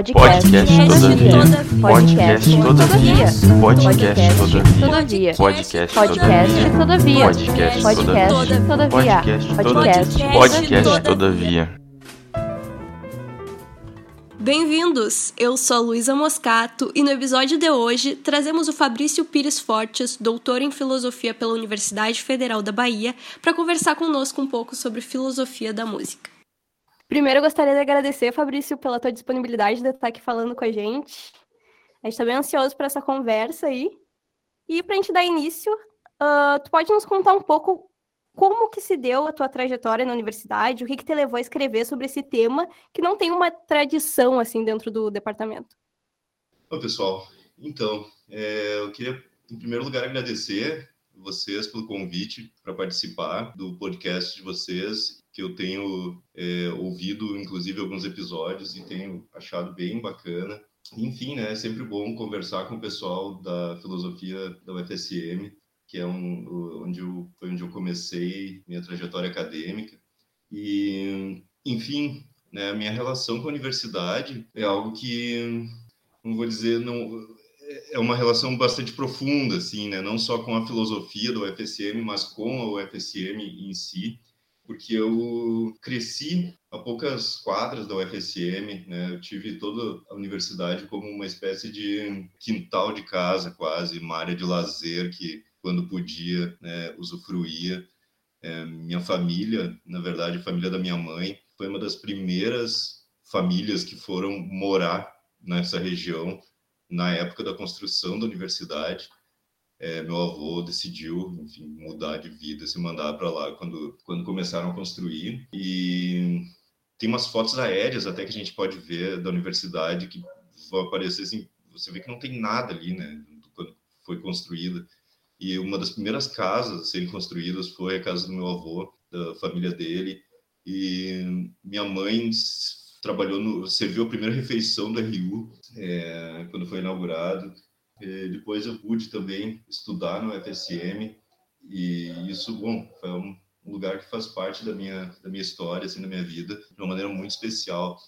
Podcast. Podcast todavia. Podcast todavia. Podcast todavia. Podcast todavia. Podcast Podcast todavia. Bem-vindos! Eu sou a Luísa Moscato e no episódio de hoje trazemos o Fabrício Pires Fortes, doutor em filosofia pela Universidade Federal da Bahia, para conversar conosco um pouco sobre filosofia da música. Primeiro, eu gostaria de agradecer, Fabrício, pela tua disponibilidade de estar aqui falando com a gente. A gente está bem ansioso para essa conversa aí. E para a gente dar início, uh, tu pode nos contar um pouco como que se deu a tua trajetória na universidade, o que, que te levou a escrever sobre esse tema, que não tem uma tradição assim dentro do departamento? Oi, pessoal. Então, é, eu queria, em primeiro lugar, agradecer vocês pelo convite para participar do podcast de vocês que eu tenho é, ouvido, inclusive, alguns episódios e tenho achado bem bacana. Enfim, né, é sempre bom conversar com o pessoal da filosofia da UFSM, que é um, onde eu, foi onde eu comecei minha trajetória acadêmica. E, enfim, né, a minha relação com a universidade é algo que, não vou dizer, não, é uma relação bastante profunda, assim, né? não só com a filosofia da UFSM, mas com a UFSM em si porque eu cresci a poucas quadras da UFSM, né? Eu tive toda a universidade como uma espécie de quintal de casa, quase, uma área de lazer que, quando podia, né, usufruía. É, minha família, na verdade, a família da minha mãe, foi uma das primeiras famílias que foram morar nessa região na época da construção da universidade é, meu avô decidiu, enfim, mudar de vida, se mandar para lá quando, quando começaram a construir. E tem umas fotos aéreas até que a gente pode ver da universidade que vão aparecer assim, você vê que não tem nada ali, né, quando foi construída. E uma das primeiras casas a serem construídas foi a casa do meu avô, da família dele. E minha mãe trabalhou no, serviu a primeira refeição do RU é, quando foi inaugurado depois eu pude também estudar no FSM e isso, bom, foi um lugar que faz parte da minha da minha história, assim, da minha vida, de uma maneira muito especial.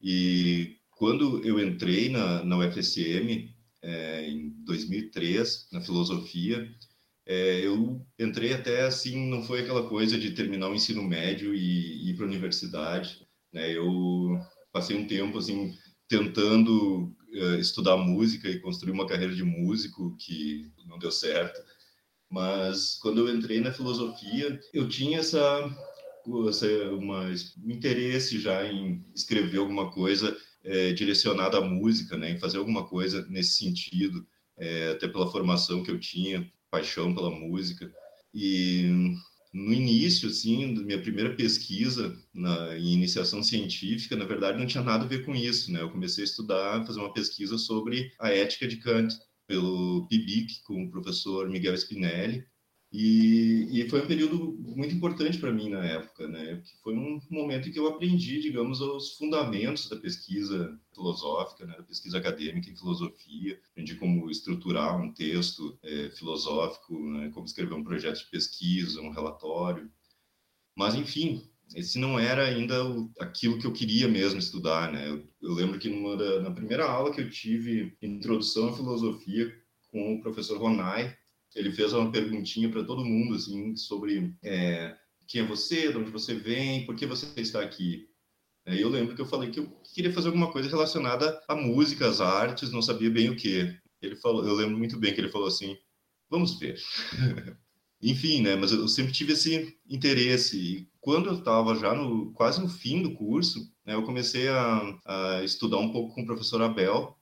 E quando eu entrei na, na UFSM, é, em 2003, na filosofia, é, eu entrei até assim, não foi aquela coisa de terminar o ensino médio e, e ir para a universidade. Né? Eu passei um tempo assim tentando estudar música e construir uma carreira de músico que não deu certo. Mas quando eu entrei na filosofia, eu tinha essa, essa uma, um interesse já em escrever alguma coisa é, direcionada à música, né, em fazer alguma coisa nesse sentido, é, até pela formação que eu tinha, paixão pela música. E no início, assim, da minha primeira pesquisa na, em iniciação científica, na verdade, não tinha nada a ver com isso, né? Eu comecei a estudar, fazer uma pesquisa sobre a ética de Kant, pelo PIBIC, com o professor Miguel Spinelli, e, e, foi um período muito importante para mim na época, né? Que foi um momento em que eu aprendi, digamos, os fundamentos da pesquisa filosófica, né? Da pesquisa acadêmica em filosofia. Aprendi como estruturar um texto é, filosófico, né? como escrever um projeto de pesquisa, um relatório. Mas, enfim, esse não era ainda o, aquilo que eu queria mesmo estudar, né? Eu, eu lembro que numa da, na primeira aula que eu tive introdução à filosofia com o professor Ronai, ele fez uma perguntinha para todo mundo, assim, sobre é, quem é você, de onde você vem, por que você está aqui. É, eu lembro que eu falei que eu queria fazer alguma coisa relacionada à música, às artes, não sabia bem o que. Ele falou, eu lembro muito bem que ele falou assim, vamos ver. Enfim, né? Mas eu sempre tive esse interesse. E quando eu estava já no quase no fim do curso, né, eu comecei a, a, estudar um pouco com o professor Abel,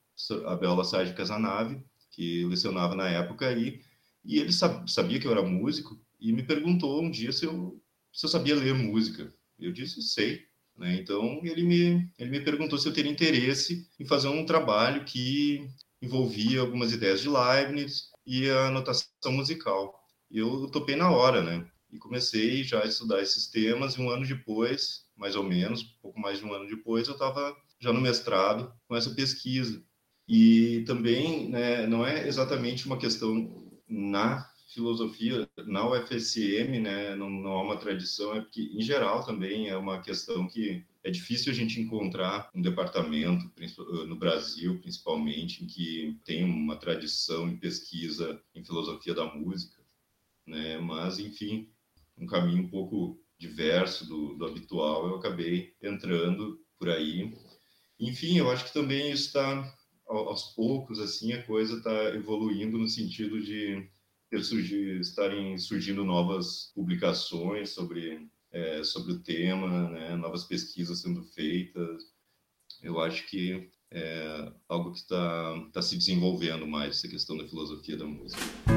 Abel Lassage Casanave, que lecionava na época e e ele sabia que eu era músico e me perguntou um dia se eu, se eu sabia ler música. Eu disse, sei. Né? Então, ele me, ele me perguntou se eu teria interesse em fazer um trabalho que envolvia algumas ideias de Leibniz e a notação musical. Eu topei na hora, né? E comecei já a estudar esses temas, e um ano depois, mais ou menos, pouco mais de um ano depois, eu estava já no mestrado com essa pesquisa. E também, né, não é exatamente uma questão na filosofia na UFSM, né, não, não há uma tradição, é porque, em geral, também é uma questão que é difícil a gente encontrar um departamento, no Brasil principalmente, em que tem uma tradição em pesquisa em filosofia da música, né? Mas, enfim, um caminho um pouco diverso do, do habitual, eu acabei entrando por aí. Enfim, eu acho que também isso está aos poucos assim a coisa está evoluindo no sentido de ter surgir, estarem surgindo novas publicações sobre é, sobre o tema, né, novas pesquisas sendo feitas. Eu acho que é algo que está tá se desenvolvendo mais essa questão da filosofia da música.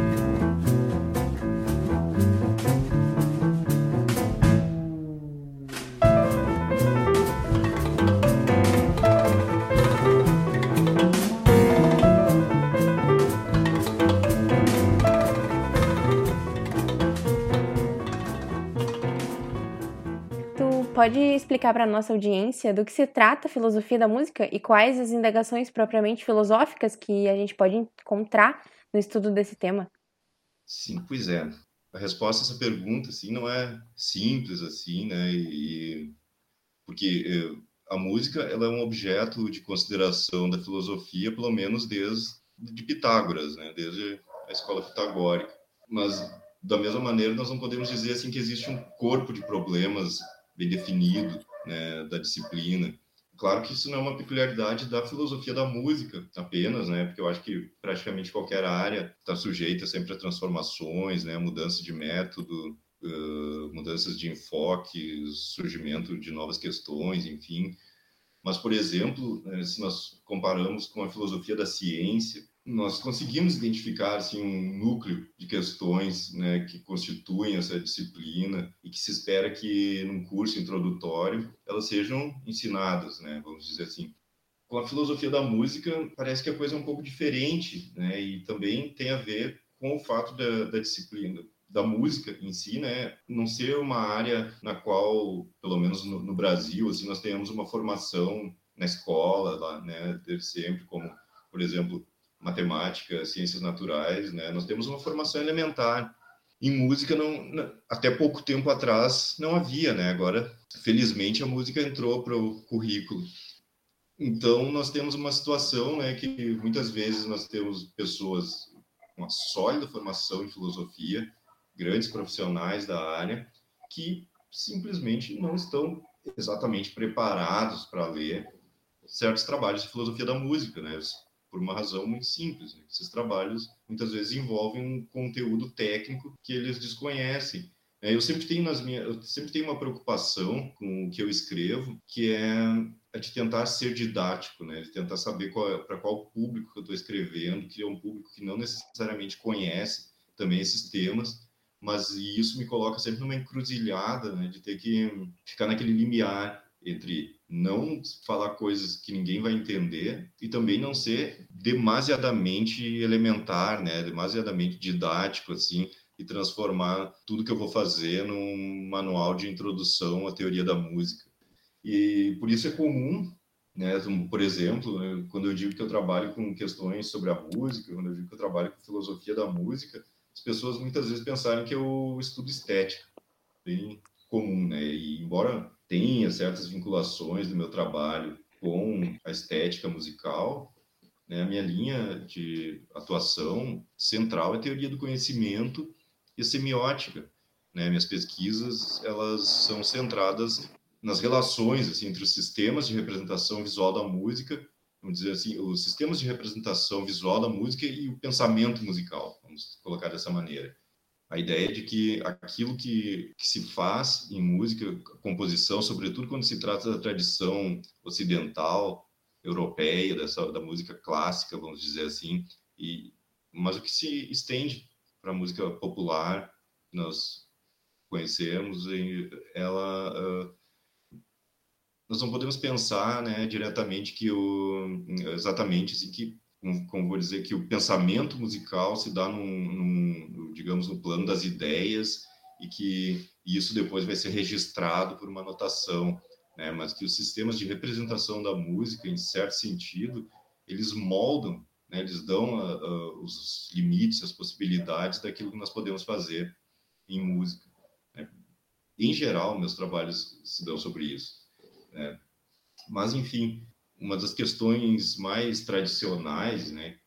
Pode explicar para a nossa audiência do que se trata a filosofia da música e quais as indagações propriamente filosóficas que a gente pode encontrar no estudo desse tema? Sim, pois é. A resposta a essa pergunta assim não é simples assim, né? E porque eh, a música ela é um objeto de consideração da filosofia, pelo menos desde de Pitágoras, né? Desde a escola pitagórica. Mas da mesma maneira, nós não podemos dizer assim que existe um corpo de problemas bem definido né, da disciplina. Claro que isso não é uma peculiaridade da filosofia da música apenas, né? Porque eu acho que praticamente qualquer área está sujeita sempre a transformações, né? Mudança de método, uh, mudanças de enfoque, surgimento de novas questões, enfim. Mas, por exemplo, né, se nós comparamos com a filosofia da ciência, nós conseguimos identificar assim um núcleo de questões né, que constituem essa disciplina e que se espera que num curso introdutório elas sejam ensinadas, né, vamos dizer assim. Com a filosofia da música parece que a coisa é um pouco diferente, né, e também tem a ver com o fato da, da disciplina da música em si, né, não ser uma área na qual, pelo menos no, no Brasil, assim, nós tenhamos uma formação na escola, lá, né, desde sempre, como, por exemplo, matemática, ciências naturais, né? Nós temos uma formação elementar. Em música, não, até pouco tempo atrás, não havia, né? Agora, felizmente, a música entrou para o currículo. Então, nós temos uma situação, né, que muitas vezes nós temos pessoas com uma sólida formação em filosofia, grandes profissionais da área, que simplesmente não estão exatamente preparados para ler certos trabalhos de filosofia da música, né? Por uma razão muito simples. Né? Esses trabalhos muitas vezes envolvem um conteúdo técnico que eles desconhecem. É, eu sempre tenho nas minhas, eu sempre tenho uma preocupação com o que eu escrevo, que é a de tentar ser didático, né? De tentar saber é, para qual público que eu estou escrevendo, que é um público que não necessariamente conhece também esses temas, mas isso me coloca sempre numa encruzilhada, né? De ter que ficar naquele limiar entre não falar coisas que ninguém vai entender e também não ser demasiadamente elementar, né, demasiadamente didático assim e transformar tudo que eu vou fazer num manual de introdução à teoria da música. E por isso é comum, né, por exemplo, né, quando eu digo que eu trabalho com questões sobre a música, quando eu digo que eu trabalho com filosofia da música, as pessoas muitas vezes pensarem que eu estudo estética, bem comum, né? E embora tenha certas vinculações do meu trabalho com a estética musical, né, a minha linha de atuação central é teoria do conhecimento e semiótica. Né? Minhas pesquisas elas são centradas nas relações assim, entre os sistemas de representação visual da música, vamos dizer assim, os sistemas de representação visual da música e o pensamento musical, vamos colocar dessa maneira a ideia de que aquilo que, que, se faz em música, composição, sobretudo quando se trata da tradição ocidental, europeia, dessa, da música clássica, vamos dizer assim, e, mas o que se estende para a música popular, nós conhecemos, ela, uh, nós não podemos pensar né, diretamente que o, exatamente assim, que como vou dizer, que o pensamento musical se dá num, num, digamos, no plano das ideias e que isso depois vai ser registrado por uma notação, né? Mas que os sistemas de representação da música, em certo sentido, eles moldam, né? eles dão a, a, os limites, as possibilidades daquilo que nós podemos fazer em música. Né? Em geral, meus trabalhos se dão sobre isso. Né? Mas, enfim, uma das questões mais tradicionais, né,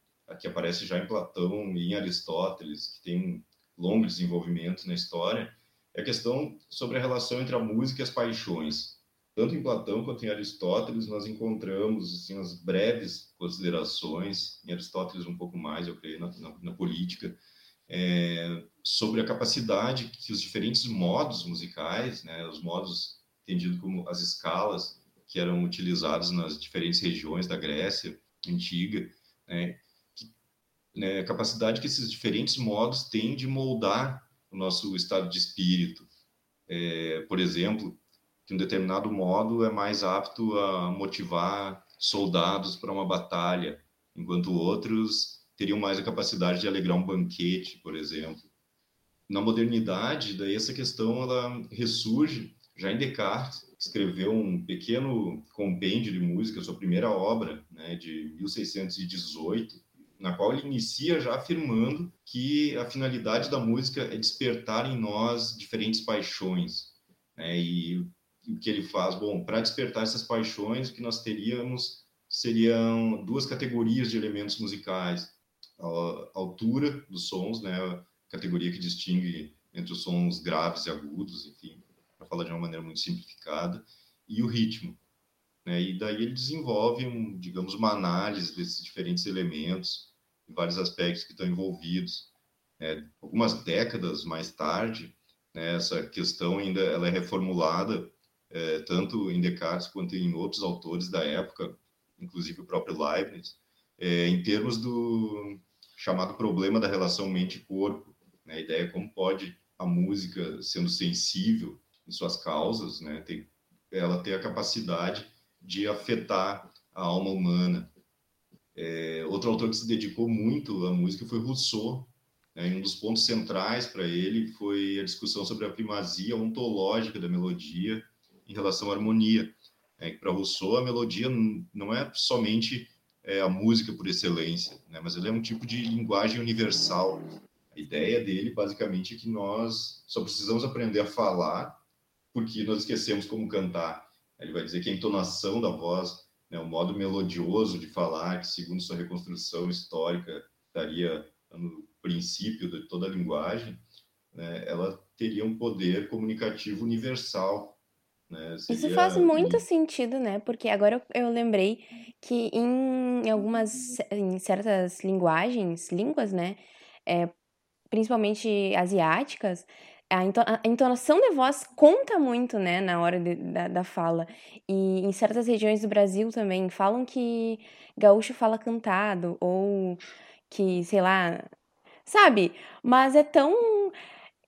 que aparece já em Platão e em Aristóteles, que tem um longo desenvolvimento na história, é a questão sobre a relação entre a música e as paixões. Tanto em Platão quanto em Aristóteles, nós encontramos assim, as breves considerações, em Aristóteles um pouco mais, eu creio, na, na, na política, é, sobre a capacidade que os diferentes modos musicais, né, os modos entendidos como as escalas que eram utilizados nas diferentes regiões da Grécia antiga, né, que, né, a capacidade que esses diferentes modos têm de moldar o nosso estado de espírito. É, por exemplo, que um determinado modo é mais apto a motivar soldados para uma batalha, enquanto outros teriam mais a capacidade de alegrar um banquete, por exemplo. Na modernidade, daí essa questão ela ressurge já em Descartes, escreveu um pequeno compêndio de música, sua primeira obra, né, de 1618, na qual ele inicia já afirmando que a finalidade da música é despertar em nós diferentes paixões. Né, e o que ele faz? Bom, para despertar essas paixões, o que nós teríamos seriam duas categorias de elementos musicais. A altura dos sons, né, a categoria que distingue entre os sons graves e agudos, enfim, falar de uma maneira muito simplificada, e o ritmo. Né? E daí ele desenvolve, um, digamos, uma análise desses diferentes elementos, vários aspectos que estão envolvidos. É, algumas décadas mais tarde, né, essa questão ainda ela é reformulada é, tanto em Descartes quanto em outros autores da época, inclusive o próprio Leibniz, é, em termos do chamado problema da relação mente-corpo. Né? A ideia é como pode a música, sendo sensível em suas causas, né, ter, ela ter a capacidade de afetar a alma humana. É, outro autor que se dedicou muito à música foi Rousseau. Né, um dos pontos centrais para ele foi a discussão sobre a primazia ontológica da melodia em relação à harmonia. É, para Rousseau, a melodia não é somente é, a música por excelência, né, mas ela é um tipo de linguagem universal. A ideia dele, basicamente, é que nós só precisamos aprender a falar porque nós esquecemos como cantar. Ele vai dizer que a entonação da voz, né, o modo melodioso de falar, que segundo sua reconstrução histórica estaria no princípio de toda a linguagem, né, ela teria um poder comunicativo universal né? Seria... Isso faz muito sentido, né? Porque agora eu, eu lembrei que em algumas, em certas linguagens, línguas, né? É, principalmente asiáticas, a entonação de voz conta muito, né, na hora de, da, da fala. E em certas regiões do Brasil também falam que gaúcho fala cantado, ou que, sei lá, sabe? Mas é tão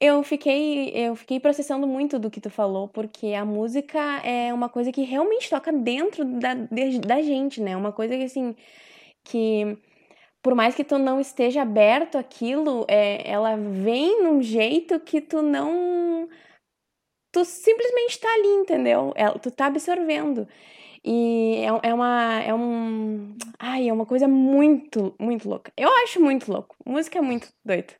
eu fiquei, eu fiquei processando muito do que tu falou, porque a música é uma coisa que realmente toca dentro da, da gente, né? Uma coisa que, assim, que por mais que tu não esteja aberto àquilo, é, ela vem num jeito que tu não. Tu simplesmente tá ali, entendeu? Ela, tu tá absorvendo. E é, é uma. É um. Ai, é uma coisa muito, muito louca. Eu acho muito louco. Música é muito doida.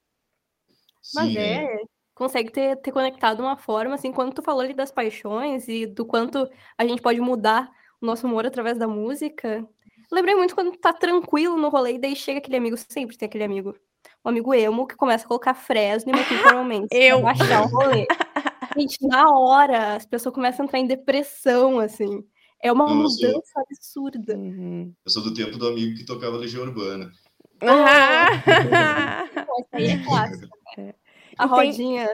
Mas é, é, consegue ter, ter conectado de uma forma, assim, quando tu falou ali das paixões e do quanto a gente pode mudar o nosso humor através da música. Lembrei muito quando tá tranquilo no rolê e daí chega aquele amigo, sempre tem aquele amigo, um amigo emo que começa a colocar Fresno e My Eu. Baixar o rolê. Gente, na hora, as pessoas começam a entrar em depressão, assim. É uma Não, mudança sou... absurda. Uhum. Eu sou do tempo do amigo que tocava Legião Urbana. Ah! Essa aí é clássica. É. A rodinha.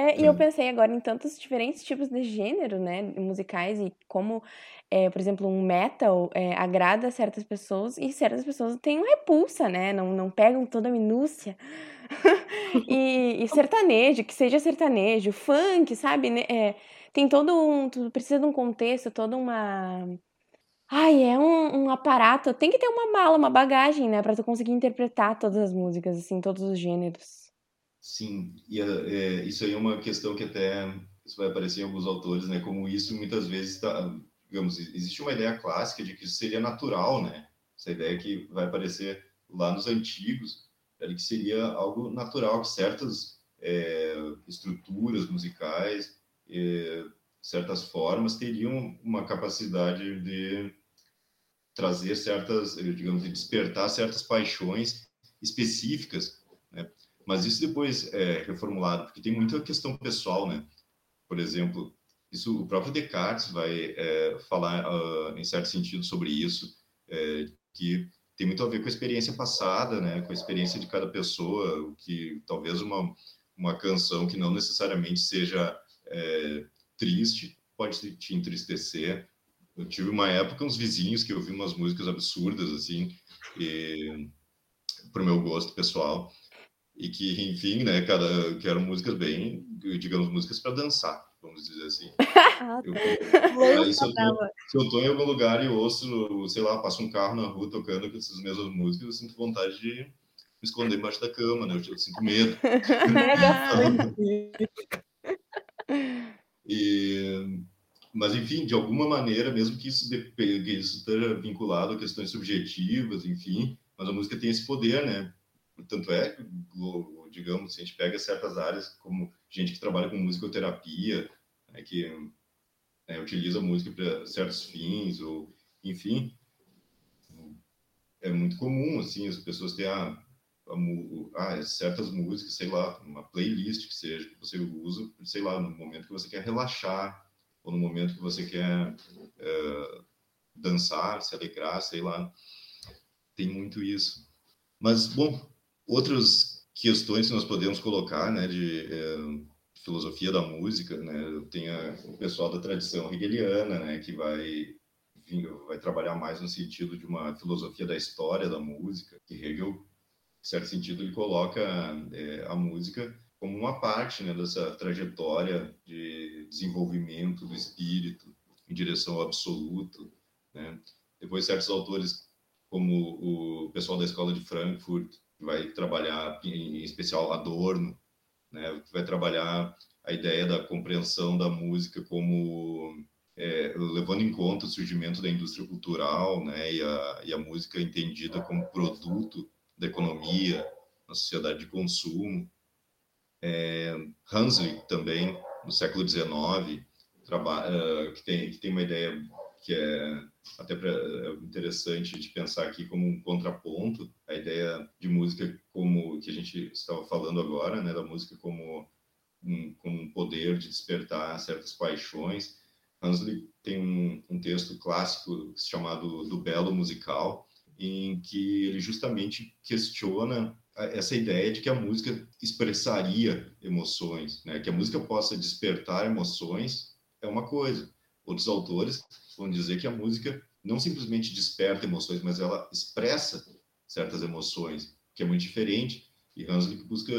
É, e eu pensei agora em tantos diferentes tipos de gênero, né, musicais e como, é, por exemplo, um metal é, agrada certas pessoas e certas pessoas têm repulsa, né, não, não pegam toda a minúcia. e, e, sertanejo, que seja sertanejo, funk, sabe, né, é, tem todo um, tu precisa de um contexto, toda uma... Ai, é um, um aparato, tem que ter uma mala, uma bagagem, né, pra tu conseguir interpretar todas as músicas, assim, todos os gêneros. Sim, e é, isso aí é uma questão que até isso vai aparecer em alguns autores, né? Como isso muitas vezes está, digamos, existe uma ideia clássica de que isso seria natural, né? Essa ideia que vai aparecer lá nos antigos, que seria algo natural, que certas é, estruturas musicais, é, certas formas teriam uma capacidade de trazer certas, digamos, de despertar certas paixões específicas, né? Mas isso depois é reformulado, porque tem muita questão pessoal, né? Por exemplo, isso o próprio Descartes vai é, falar uh, em certo sentido sobre isso, é, que tem muito a ver com a experiência passada, né? Com a experiência de cada pessoa, que talvez uma uma canção que não necessariamente seja é, triste pode te entristecer. Eu tive uma época uns vizinhos que ouviam umas músicas absurdas assim, para o meu gosto pessoal e que, enfim, né, cada, que eram músicas bem, digamos, músicas para dançar, vamos dizer assim. eu, aí, se, eu tô, se eu tô em algum lugar e ouço, sei lá, passo um carro na rua tocando com essas mesmas músicas, eu sinto vontade de me esconder embaixo da cama, né? Eu, eu sinto medo. e, mas, enfim, de alguma maneira, mesmo que isso, que isso esteja vinculado a questões subjetivas, enfim, mas a música tem esse poder, né? Tanto é digamos, se a gente pega certas áreas, como gente que trabalha com musicoterapia, né, que né, utiliza música para certos fins, ou enfim, é muito comum, assim, as pessoas têm a, a, a, certas músicas, sei lá, uma playlist que seja, que você usa, sei lá, no momento que você quer relaxar, ou no momento que você quer é, dançar, se alegrar, sei lá, tem muito isso. Mas, bom, outras questões que nós podemos colocar, né, de é, filosofia da música, né, tem a, o pessoal da tradição hegeliana, né, que vai vai trabalhar mais no sentido de uma filosofia da história da música, que Hegel, em certo sentido, ele coloca é, a música como uma parte né, dessa trajetória de desenvolvimento do espírito em direção ao absoluto. Né? Depois, certos autores, como o pessoal da escola de Frankfurt, vai trabalhar, em especial, Adorno, né, vai trabalhar a ideia da compreensão da música como é, levando em conta o surgimento da indústria cultural, né, e a, e a música entendida como produto da economia na sociedade de consumo. É, Hanslick também, no século XIX, trabalha, que, tem, que tem uma ideia que é até pra, é interessante de pensar aqui como um contraponto a ideia de música como que a gente estava falando agora, né, da música como um, como um poder de despertar certas paixões. Hanslick tem um, um texto clássico chamado do belo musical, em que ele justamente questiona essa ideia de que a música expressaria emoções, né? que a música possa despertar emoções é uma coisa. Outros autores vão dizer que a música não simplesmente desperta emoções, mas ela expressa certas emoções, que é muito diferente. E Hanslick busca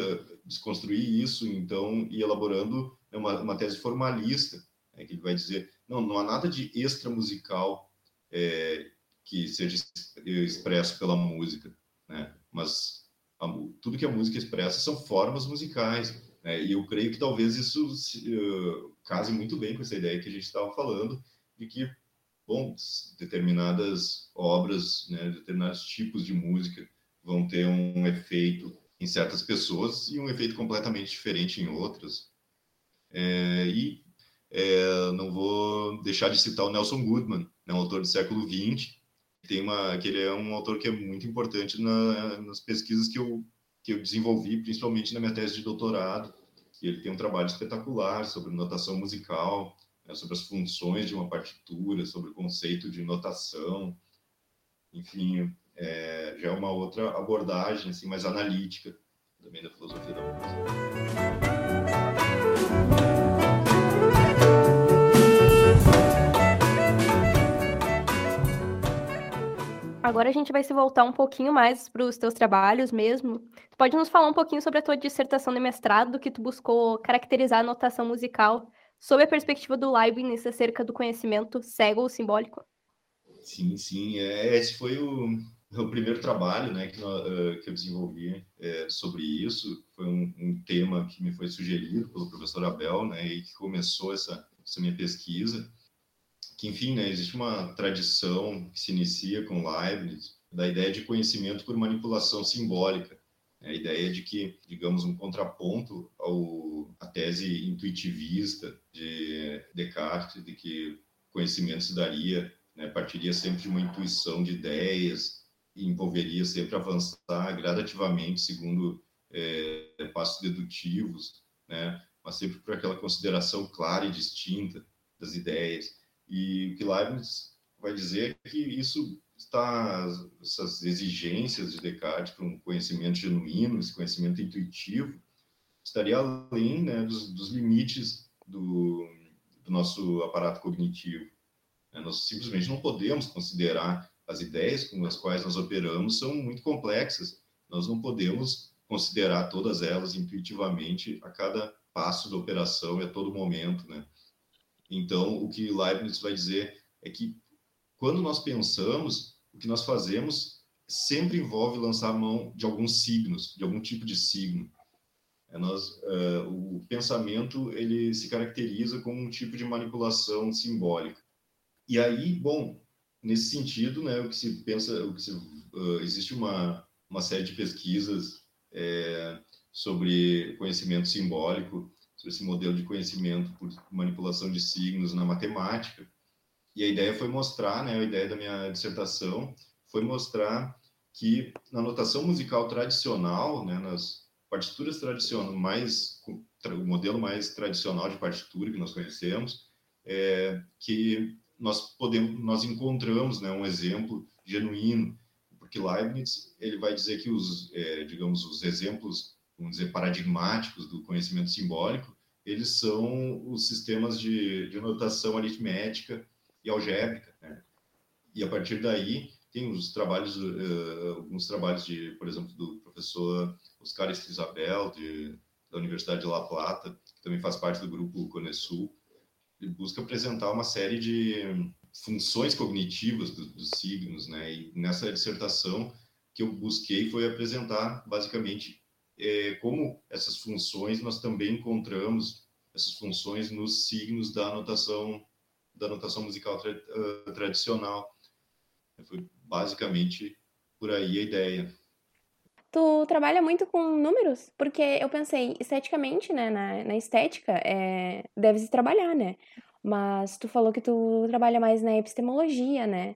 desconstruir isso, então, e elaborando uma, uma tese formalista, né, que ele vai dizer, não, não há nada de extra musical é, que seja expresso pela música, né? mas a, tudo que a música expressa são formas musicais, né? e eu creio que talvez isso uh, case muito bem com essa ideia que a gente estava falando, de que bom, determinadas obras, né, determinados tipos de música vão ter um efeito em certas pessoas e um efeito completamente diferente em outras. É, e é, não vou deixar de citar o Nelson Goodman, né, um autor do século XX, tem uma, que ele é um autor que é muito importante na, nas pesquisas que eu, que eu desenvolvi, principalmente na minha tese de doutorado. E ele tem um trabalho espetacular sobre notação musical, né, sobre as funções de uma partitura, sobre o conceito de notação, enfim, é, já é uma outra abordagem assim, mais analítica também da filosofia da música. Agora a gente vai se voltar um pouquinho mais para os teus trabalhos mesmo. Tu pode nos falar um pouquinho sobre a tua dissertação de mestrado, que tu buscou caracterizar a notação musical sob a perspectiva do Leibniz acerca do conhecimento cego ou simbólico? Sim, sim. É, esse foi o, o primeiro trabalho né, que, uh, que eu desenvolvi é, sobre isso. Foi um, um, tema que me foi sugerido pelo professor Abel né, e que começou essa, essa minha pesquisa. Que, enfim, né, existe uma tradição que se inicia com Leibniz da ideia de conhecimento por manipulação simbólica. A ideia de que, digamos, um contraponto ao, à tese intuitivista de Descartes, de que conhecimento se daria, né, partiria sempre de uma intuição de ideias e envolveria sempre avançar gradativamente segundo é, passos dedutivos, né, mas sempre por aquela consideração clara e distinta das ideias. E o que Leibniz vai dizer é que isso está essas exigências de Descartes para um conhecimento genuíno, esse conhecimento intuitivo, estaria além né, dos, dos, limites do, do, nosso aparato cognitivo. Né? Nós simplesmente não podemos considerar as ideias com as quais nós operamos são muito complexas. Nós não podemos considerar todas elas intuitivamente a cada passo da operação e a todo momento, né? Então, o que Leibniz vai dizer é que quando nós pensamos, o que nós fazemos sempre envolve lançar mão de alguns signos, de algum tipo de signo. É nós, uh, o pensamento ele se caracteriza como um tipo de manipulação simbólica. E aí, bom, nesse sentido, né, o que se pensa, o que se, uh, existe uma uma série de pesquisas é, sobre conhecimento simbólico, sobre esse modelo de conhecimento por manipulação de signos na matemática. E a ideia foi mostrar, né, a ideia da minha dissertação foi mostrar que na notação musical tradicional, né, nas partituras tradicionais, mais o modelo mais tradicional de partitura que nós conhecemos, é, que nós podemos, nós encontramos, né, um exemplo genuíno, porque Leibniz ele vai dizer que os, é, digamos, os exemplos, vamos dizer, paradigmáticos do conhecimento simbólico, eles são os sistemas de, de notação aritmética e algébrica, né? E a partir daí tem os trabalhos, uh, alguns trabalhos de, por exemplo, do professor Oscar Isabel de, da Universidade de La Plata, que também faz parte do grupo Conesul. Ele busca apresentar uma série de funções cognitivas do, dos signos, né? E nessa dissertação que eu busquei foi apresentar basicamente é, como essas funções nós também encontramos essas funções nos signos da notação da notação musical tra uh, tradicional. Foi basicamente por aí a ideia. Tu trabalha muito com números? Porque eu pensei, esteticamente, né, na, na estética, é, deve-se trabalhar, né? Mas tu falou que tu trabalha mais na epistemologia, né?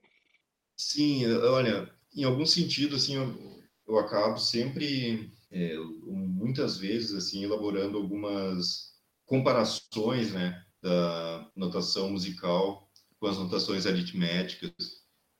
Sim, olha, em algum sentido, assim, eu, eu acabo sempre, é, muitas vezes, assim, elaborando algumas comparações, né, da notação musical com as notações aritméticas.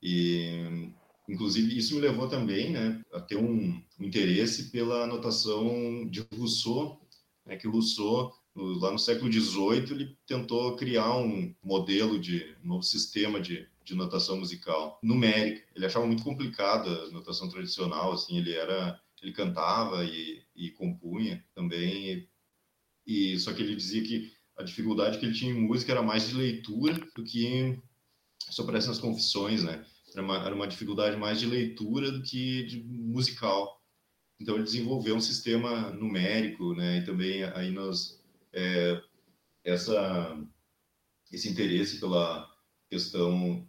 E inclusive isso me levou também né a ter um, interesse pela notação de Rousseau né, que Rousseau lá no século XVIII ele tentou criar um modelo de um novo sistema de, de notação musical numérica. Ele achava muito complicada a notação tradicional assim ele era ele cantava e, e compunha também e, e só que ele dizia que a dificuldade que ele tinha em música era mais de leitura do que só parece nas confissões, né? Era uma, era uma dificuldade mais de leitura do que de musical. Então ele desenvolveu um sistema numérico, né? E também aí nós é, essa esse interesse pela questão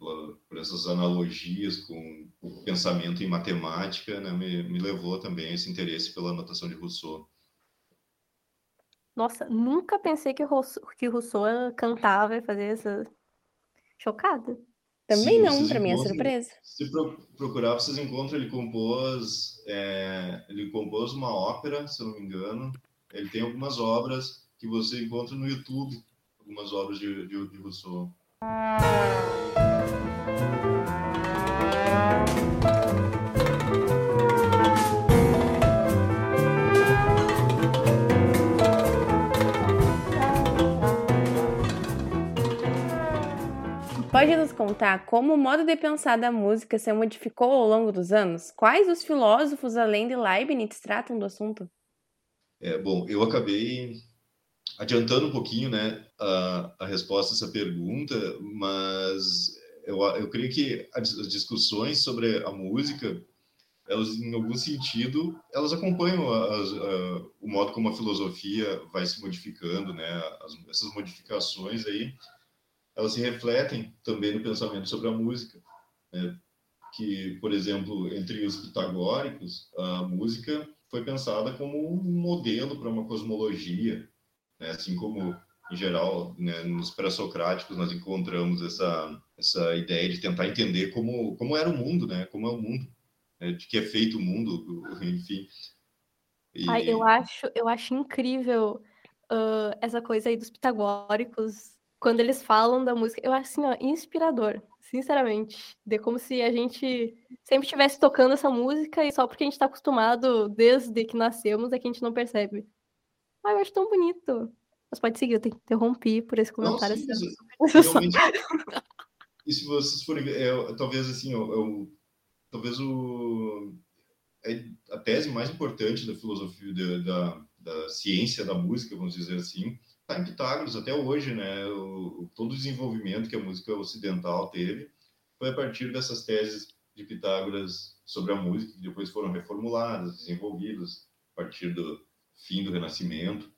por essas analogias com o pensamento em matemática, né? Me, me levou também esse interesse pela notação de Rousseau. Nossa, nunca pensei que Rousseau, que Rousseau cantava e fazia essa. Chocada. Também Sim, não, para mim é surpresa. Se pro, procurar, vocês encontram, ele compôs, é, ele compôs uma ópera, se eu não me engano. Ele tem algumas obras que você encontra no YouTube, algumas obras de, de, de Rousseau. Pode nos contar como o modo de pensar da música se modificou ao longo dos anos? Quais os filósofos, além de Leibniz, tratam do assunto? É, bom, eu acabei adiantando um pouquinho né, a, a resposta a essa pergunta, mas eu, eu creio que as discussões sobre a música, elas, em algum sentido, elas acompanham a, o modo como a filosofia vai se modificando, né? As, essas modificações aí elas se refletem também no pensamento sobre a música, né? que, por exemplo, entre os pitagóricos, a música foi pensada como um modelo para uma cosmologia, né? assim como em geral, né, nos pré-socráticos nós encontramos essa essa ideia de tentar entender como como era o mundo, né? Como é o mundo, né? de que é feito o mundo, enfim. E... Ai, eu acho eu acho incrível uh, essa coisa aí dos pitagóricos quando eles falam da música. Eu acho assim, ó, inspirador, sinceramente. De como se a gente sempre estivesse tocando essa música e só porque a gente está acostumado desde que nascemos é que a gente não percebe. Ah, eu acho tão bonito. Mas pode seguir, eu te interrompi por esse comentário. Não, sim, realmente, e se vocês forem é, talvez assim, é, talvez o, é a tese mais importante da filosofia, da, da, da ciência da música, vamos dizer assim, está em Pitágoras até hoje, né? O, todo o desenvolvimento que a música ocidental teve foi a partir dessas teses de Pitágoras sobre a música, que depois foram reformuladas, desenvolvidas a partir do fim do Renascimento.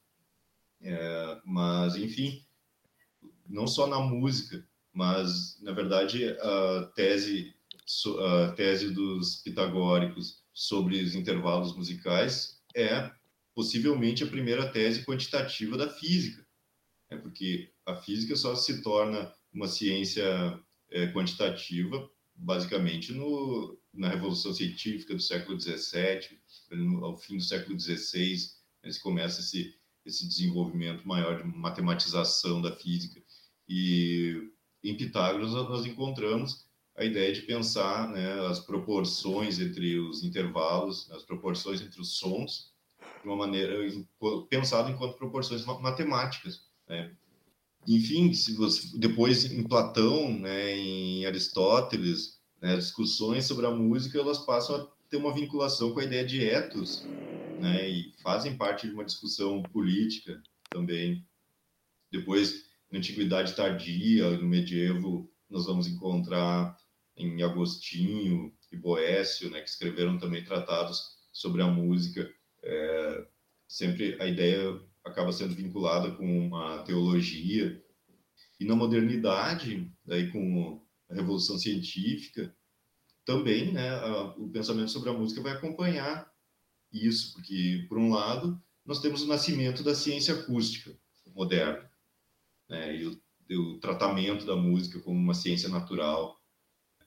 É, mas, enfim, não só na música, mas, na verdade, a tese, a tese dos pitagóricos sobre os intervalos musicais é possivelmente a primeira tese quantitativa da física, é porque a física só se torna uma ciência é, quantitativa basicamente no, na Revolução Científica do século XVII, ao fim do século XVI, se começa esse esse desenvolvimento maior de matematização da física. E em Pitágoras nós encontramos a ideia de pensar né, as proporções entre os intervalos, as proporções entre os sons, de uma maneira pensado enquanto proporções matemáticas. Né? Enfim, se você, depois em Platão, né, em Aristóteles, né, discussões sobre a música elas passam a ter uma vinculação com a ideia de ethos, né, e fazem parte de uma discussão política também. Depois, na Antiguidade Tardia, no Medievo, nós vamos encontrar em Agostinho e Boécio, né, que escreveram também tratados sobre a música. É, sempre a ideia acaba sendo vinculada com uma teologia. E na modernidade, daí com a Revolução Científica, também né, a, o pensamento sobre a música vai acompanhar isso, porque, por um lado, nós temos o nascimento da ciência acústica moderna, né, e o, o tratamento da música como uma ciência natural.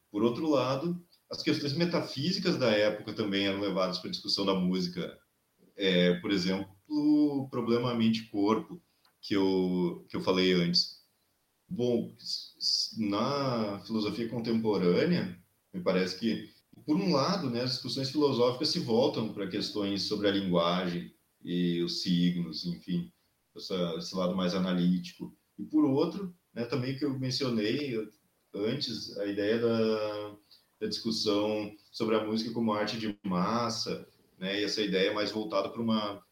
Por outro lado, as questões metafísicas da época também eram levadas para a discussão da música. É, por exemplo, o problema mente-corpo, que eu, que eu falei antes. Bom, na filosofia contemporânea, me parece que por um lado, né, as discussões filosóficas se voltam para questões sobre a linguagem e os signos, enfim, essa, esse lado mais analítico. E por outro, né, também que eu mencionei antes, a ideia da, da discussão sobre a música como arte de massa, né, e essa ideia mais voltada para uma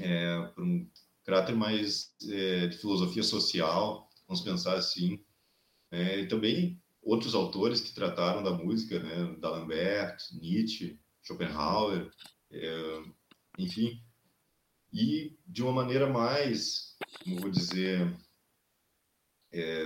é, para um caráter mais é, de filosofia social, vamos pensar assim. É, e também outros autores que trataram da música, né? D'Alembert, Nietzsche, Schopenhauer, é, enfim, e de uma maneira mais, como vou dizer, é,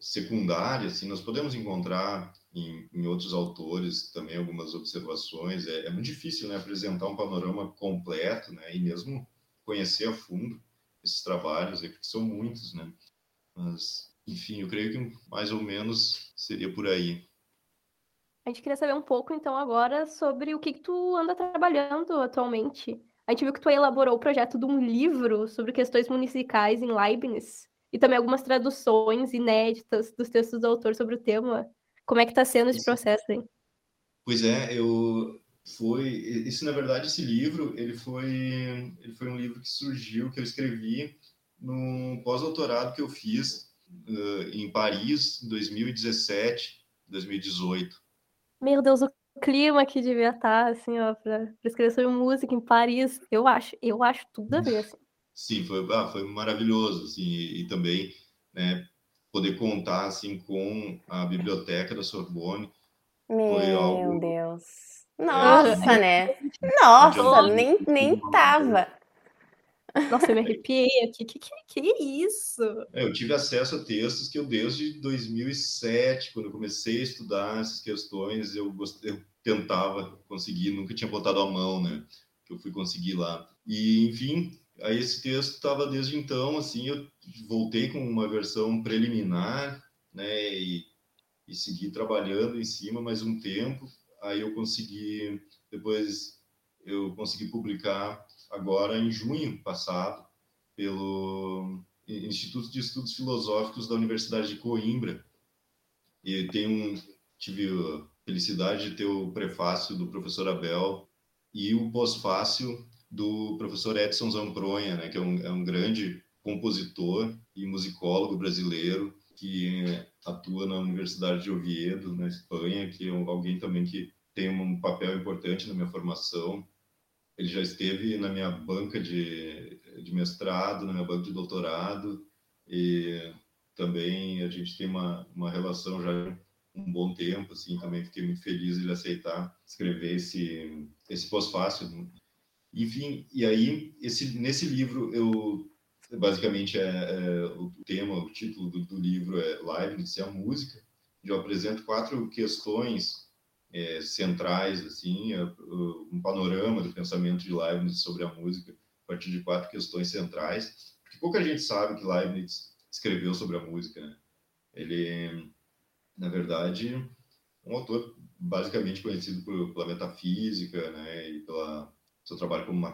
secundária, assim, nós podemos encontrar em, em, outros autores também algumas observações. É, é, muito difícil, né, apresentar um panorama completo, né, e mesmo conhecer a fundo esses trabalhos, porque são muitos, né. Mas enfim, eu creio que mais ou menos seria por aí. A gente queria saber um pouco, então, agora sobre o que, que tu anda trabalhando atualmente. A gente viu que tu elaborou o projeto de um livro sobre questões musicais em Leibniz e também algumas traduções inéditas dos textos do autor sobre o tema. Como é que está sendo esse processo aí? Pois é, eu foi isso na verdade esse livro ele foi ele foi um livro que surgiu que eu escrevi no pós-doutorado que eu fiz uh, em Paris, em 2017, 2018. Meu Deus, o clima que devia estar, assim, ó, para escrever sobre música em Paris, eu acho, eu acho tudo a ver, assim. Sim, foi, ah, foi maravilhoso, assim, e, e, também, né, poder contar, assim, com a biblioteca da Sorbonne. Meu algo... Deus. Nossa, é, né? Nossa, nem, nem tava. Nossa, eu me arrepiei aqui. Que que, que isso? É, eu tive acesso a textos que eu, desde 2007, quando eu comecei a estudar essas questões, eu, gostei, eu tentava conseguir, nunca tinha botado a mão, né? Que eu fui conseguir lá. E, enfim, aí esse texto estava desde então, assim, eu voltei com uma versão preliminar, né? E, e segui trabalhando em cima mais um tempo. Aí eu consegui, depois eu consegui publicar agora em junho passado pelo Instituto de Estudos Filosóficos da Universidade de Coimbra. E tem um, tive a felicidade de ter o prefácio do professor Abel e o pós-fácio do professor Edson Zampronha, né, que é um, é um grande compositor e musicólogo brasileiro que atua na Universidade de Oviedo, na Espanha, que é alguém também que tem um papel importante na minha formação ele já esteve na minha banca de, de mestrado, na minha banca de doutorado, e também a gente tem uma, uma relação já um bom tempo, assim, também fiquei muito feliz ele aceitar escrever esse, esse pós-fácil. Enfim, e aí, esse, nesse livro, eu, basicamente, é, é o tema, o título do, do livro é Leibniz e a Música, eu apresento quatro questões é, centrais, assim, é, um panorama do pensamento de Leibniz sobre a música, a partir de quatro questões centrais, porque pouca gente sabe que Leibniz escreveu sobre a música, né? Ele, na verdade, um autor basicamente conhecido por, pela metafísica, né, e pelo seu trabalho como,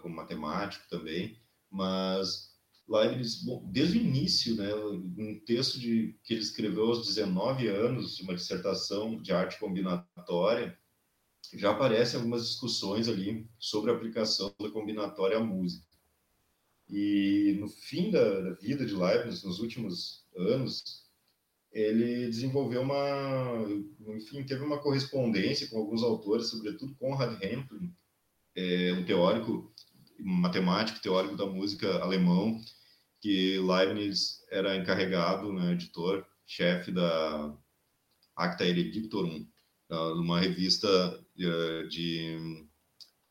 como matemático também, mas Leibniz, bom, desde o início, né, um texto de, que ele escreveu aos 19 anos, uma dissertação de arte combinatória, já aparecem algumas discussões ali sobre a aplicação da combinatória à música. E no fim da, da vida de Leibniz, nos últimos anos, ele desenvolveu uma, enfim, teve uma correspondência com alguns autores, sobretudo Konrad Hempel, é, um teórico matemático, teórico da música alemão, que Leibniz era encarregado, né, editor, chefe da Acta Eredictorum, numa revista uh, de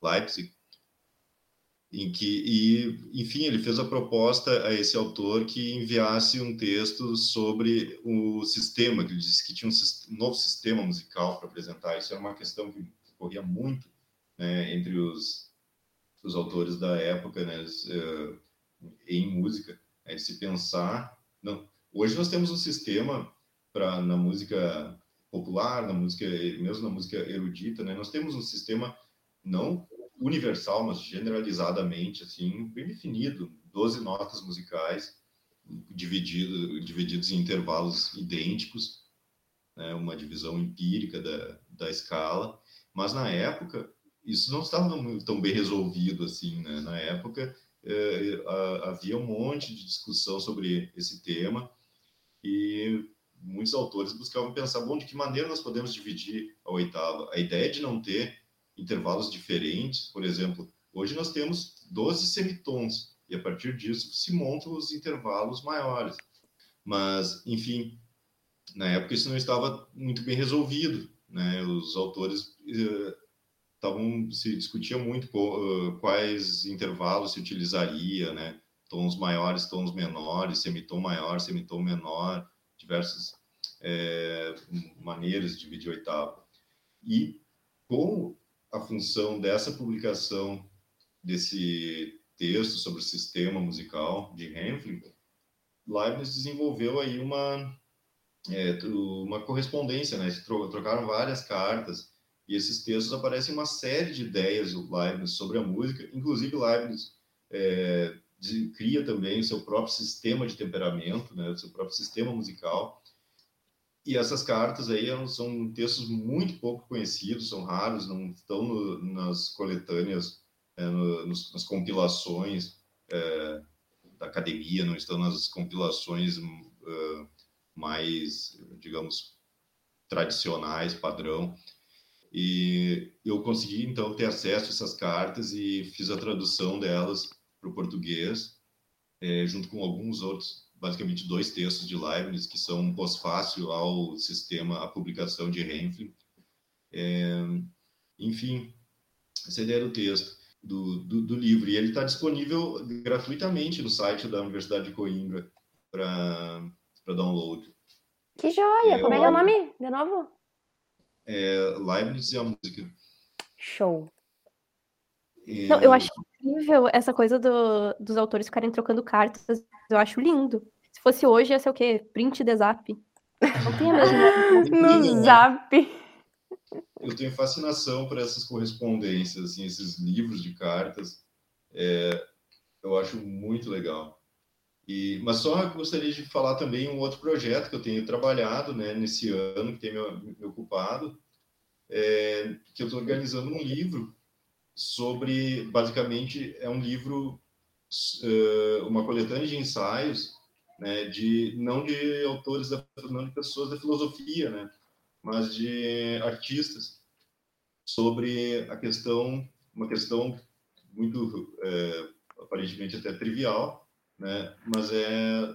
Leipzig, em que, e, enfim, ele fez a proposta a esse autor que enviasse um texto sobre o sistema, que ele disse que tinha um, novo sistema musical para apresentar. Isso era uma questão que corria muito né, entre os, os autores da época, né, uh, em música é se pensar. Não, hoje nós temos um sistema para na música popular, na música mesmo na música erudita, né? Nós temos um sistema não universal, mas generalizadamente assim bem definido, 12 notas musicais dividido, divididos em intervalos idênticos, né? Uma divisão empírica da, da escala, mas na época isso não estava tão bem resolvido assim, né? Na época é, havia um monte de discussão sobre esse tema e muitos autores buscavam pensar, bom, de que maneira nós podemos dividir a oitava? A ideia de não ter intervalos diferentes, por exemplo, hoje nós temos 12 semitons e a partir disso se montam os intervalos maiores. Mas, enfim, na época isso não estava muito bem resolvido, né? Os autores eh, estavam se discutia muito quais intervalos se utilizaria, né? Tons maiores, tons menores, semitom maior, semitom menor, diversas é, maneiras de dividir oitava. E com a função dessa publicação desse texto sobre o sistema musical de Hempfling, Leibniz desenvolveu aí uma é, uma correspondência, né? trocaram várias cartas e esses textos aparecem uma série de ideias do Leibniz sobre a música, inclusive Leibniz é, cria também o seu próprio sistema de temperamento, né, o seu próprio sistema musical. E essas cartas aí são textos muito pouco conhecidos, são raros, não estão no, nas coletâneas, é, no, nos, nas compilações é, da academia, não estão nas compilações uh, mais, digamos, tradicionais, padrão. E eu consegui, então, ter acesso a essas cartas e fiz a tradução delas para o português, é, junto com alguns outros, basicamente dois textos de Leibniz, que são um pós-fácil ao sistema, à publicação de Hempfling. É, enfim, essa ideia do texto. do, do, do livro. E ele está disponível gratuitamente no site da Universidade de Coimbra para download. Que joia! É, Como é que é o nome? De novo? É Leibniz e a Música. Show. É... Não, eu acho incrível essa coisa do, dos autores ficarem trocando cartas. Eu acho lindo. Se fosse hoje, ia ser o quê? Print de zap. Não tem a mesma. no zap. Eu tenho fascinação por essas correspondências, assim, esses livros de cartas. É, eu acho muito legal. E, mas só gostaria de falar também um outro projeto que eu tenho trabalhado né, nesse ano, que tem me, me ocupado, é, que eu estou organizando um livro sobre, basicamente, é um livro, uh, uma coletânea de ensaios, né, de não de autores, da, não de pessoas da filosofia, né, mas de artistas, sobre a questão, uma questão muito, é, aparentemente até trivial, né? Mas é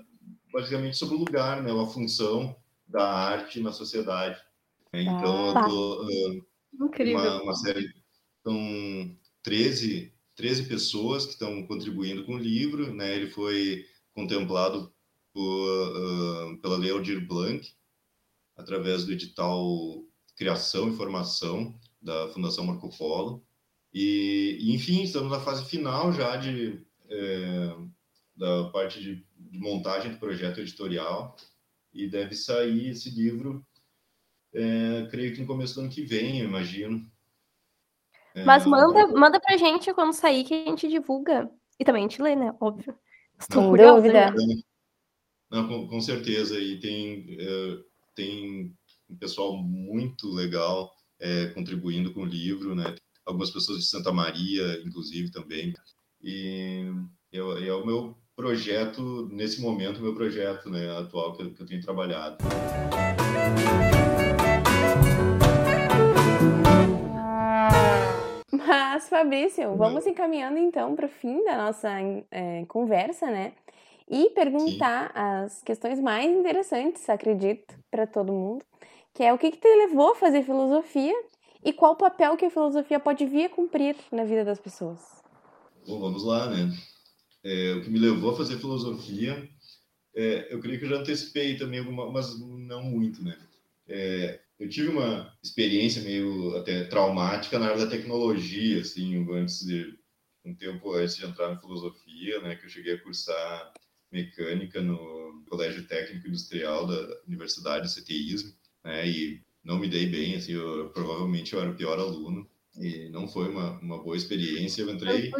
basicamente sobre o lugar, né? A função da arte na sociedade. Então, ah, tô, uh. Uma, uma série, são 13, 13 pessoas que estão contribuindo com o livro, né? Ele foi contemplado por, uh, pela Lei Aldir Blanc, através do edital Criação e Formação da Fundação Marco Polo. E, e enfim, estamos na fase final já de é, da parte de, de, montagem do projeto editorial e deve sair esse livro, é, creio que no começo do ano que vem, eu imagino. É, Mas manda, manda pra gente quando sair que a gente divulga. E também a gente lê, né? Óbvio. Estou Com dúvida. Não, com, com, certeza. E tem, é, tem um pessoal muito legal é, contribuindo com o livro, né? Algumas pessoas de Santa Maria, inclusive, também. E eu, é o meu projeto, nesse momento, meu projeto né, atual que eu, que eu tenho trabalhado. Mas, Fabrício, vamos encaminhando então para o fim da nossa é, conversa, né? E perguntar Sim. as questões mais interessantes, acredito, para todo mundo, que é o que, que te levou a fazer filosofia e qual papel que a filosofia pode vir a cumprir na vida das pessoas. Bom, vamos lá, né? É, o que me levou a fazer filosofia. É, eu creio que eu já antecipei também alguma, mas não muito, né? É, eu tive uma experiência meio até traumática na área da tecnologia, assim, antes de um tempo antes de entrar na filosofia, né? Que eu cheguei a cursar mecânica no Colégio Técnico Industrial da Universidade de CTIsmo, né? E não me dei bem, assim, eu, provavelmente eu era o pior aluno e não foi uma, uma boa experiência. Eu entrei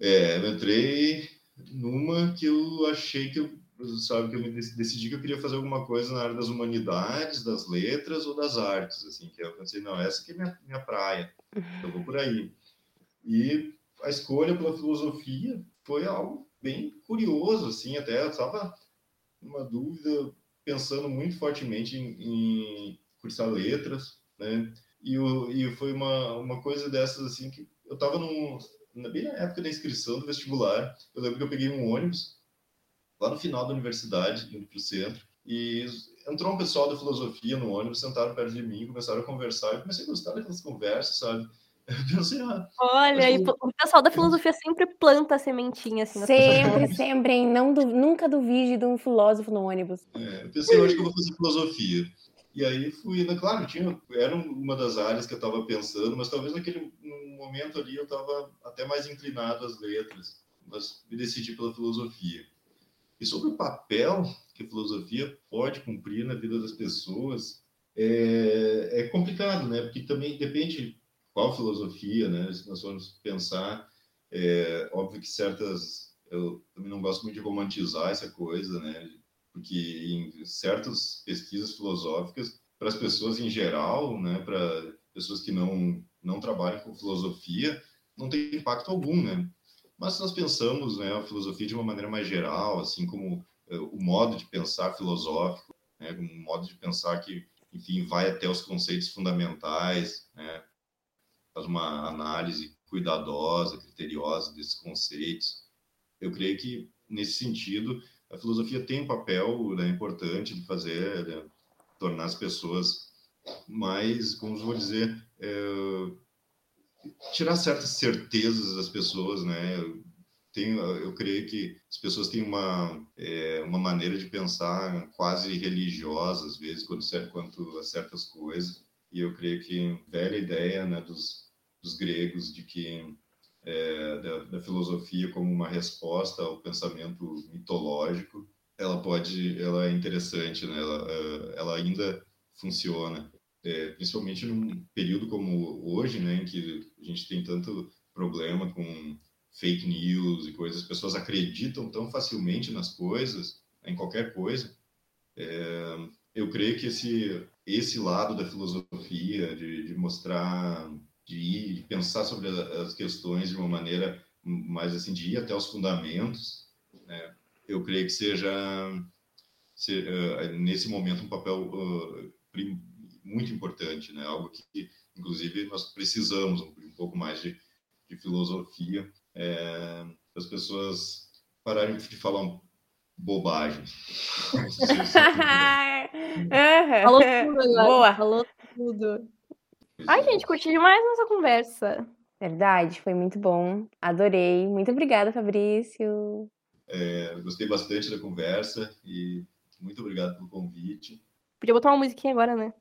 é, eu entrei numa que eu achei que eu, sabe, que eu me decidi que eu queria fazer alguma coisa na área das humanidades, das letras ou das artes, assim, que eu pensei, não, essa aqui é minha, minha praia, eu vou por aí. E a escolha pela filosofia foi algo bem curioso, assim, até eu estava uma dúvida, pensando muito fortemente em, em cursar letras, né, e, o, e foi uma, uma coisa dessas, assim, que eu estava num bem na época da inscrição do vestibular, eu lembro que eu peguei um ônibus lá no final da universidade, indo para o centro, e entrou um pessoal da filosofia no ônibus, sentaram perto de mim, começaram a conversar, e comecei a gostar daquelas conversas, sabe? Eu pensei, ah, Olha, e o pessoal da filosofia sempre planta a sementinha assim. Sempre, sempre, hein? Não, nunca duvide de um filósofo no ônibus. É, eu pensei, eu acho que eu vou fazer filosofia. E aí fui, né, claro, tinha, era uma das áreas que eu estava pensando, mas talvez naquele momento ali eu estava até mais inclinado às letras, mas me decidi pela filosofia. E sobre o papel que a filosofia pode cumprir na vida das pessoas, é, é complicado, né? Porque também depende qual filosofia, né? Se nós formos pensar, é óbvio que certas. Eu também não gosto muito de romantizar essa coisa, né? Porque em certas pesquisas filosóficas, para as pessoas em geral, né, para pessoas que não, não trabalham com filosofia, não tem impacto algum, né? Mas se nós pensamos né, a filosofia de uma maneira mais geral, assim como uh, o modo de pensar filosófico, né, um modo de pensar que, enfim, vai até os conceitos fundamentais, né, faz uma análise cuidadosa, criteriosa desses conceitos. Eu creio que, nesse sentido, a filosofia tem um papel né, importante de fazer, né, tornar as pessoas mais, como vou dizer, é, tirar certas certezas das pessoas, né? Tenho, eu creio que as pessoas têm uma, é, uma maneira de pensar quase religiosa, às vezes, quando, quanto a certas coisas. E eu creio que velha ideia né, dos, dos gregos de que é, da, da, filosofia como uma resposta ao pensamento mitológico, ela pode, ela é interessante, né? ela, é, ela ainda funciona, é, principalmente num período como hoje, né, em que a gente tem tanto problema com fake news e coisas, as pessoas acreditam tão facilmente nas coisas, em qualquer coisa. É, eu creio que esse esse lado da filosofia de, de mostrar de ir de pensar sobre as questões de uma maneira mais assim de ir até os fundamentos né? eu creio que seja, uh, nesse momento um papel uh, muito importante né algo que inclusive nós precisamos um, um pouco mais de, de filosofia é, as pessoas pararem de falar bobagem. Falou tudo agora. Boa. Falou tudo. Ai, gente, curti demais nossa conversa. Verdade, foi muito bom. Adorei. Muito obrigada, Fabrício. É, gostei bastante da conversa e muito obrigado pelo convite. Podia botar uma musiquinha agora, né?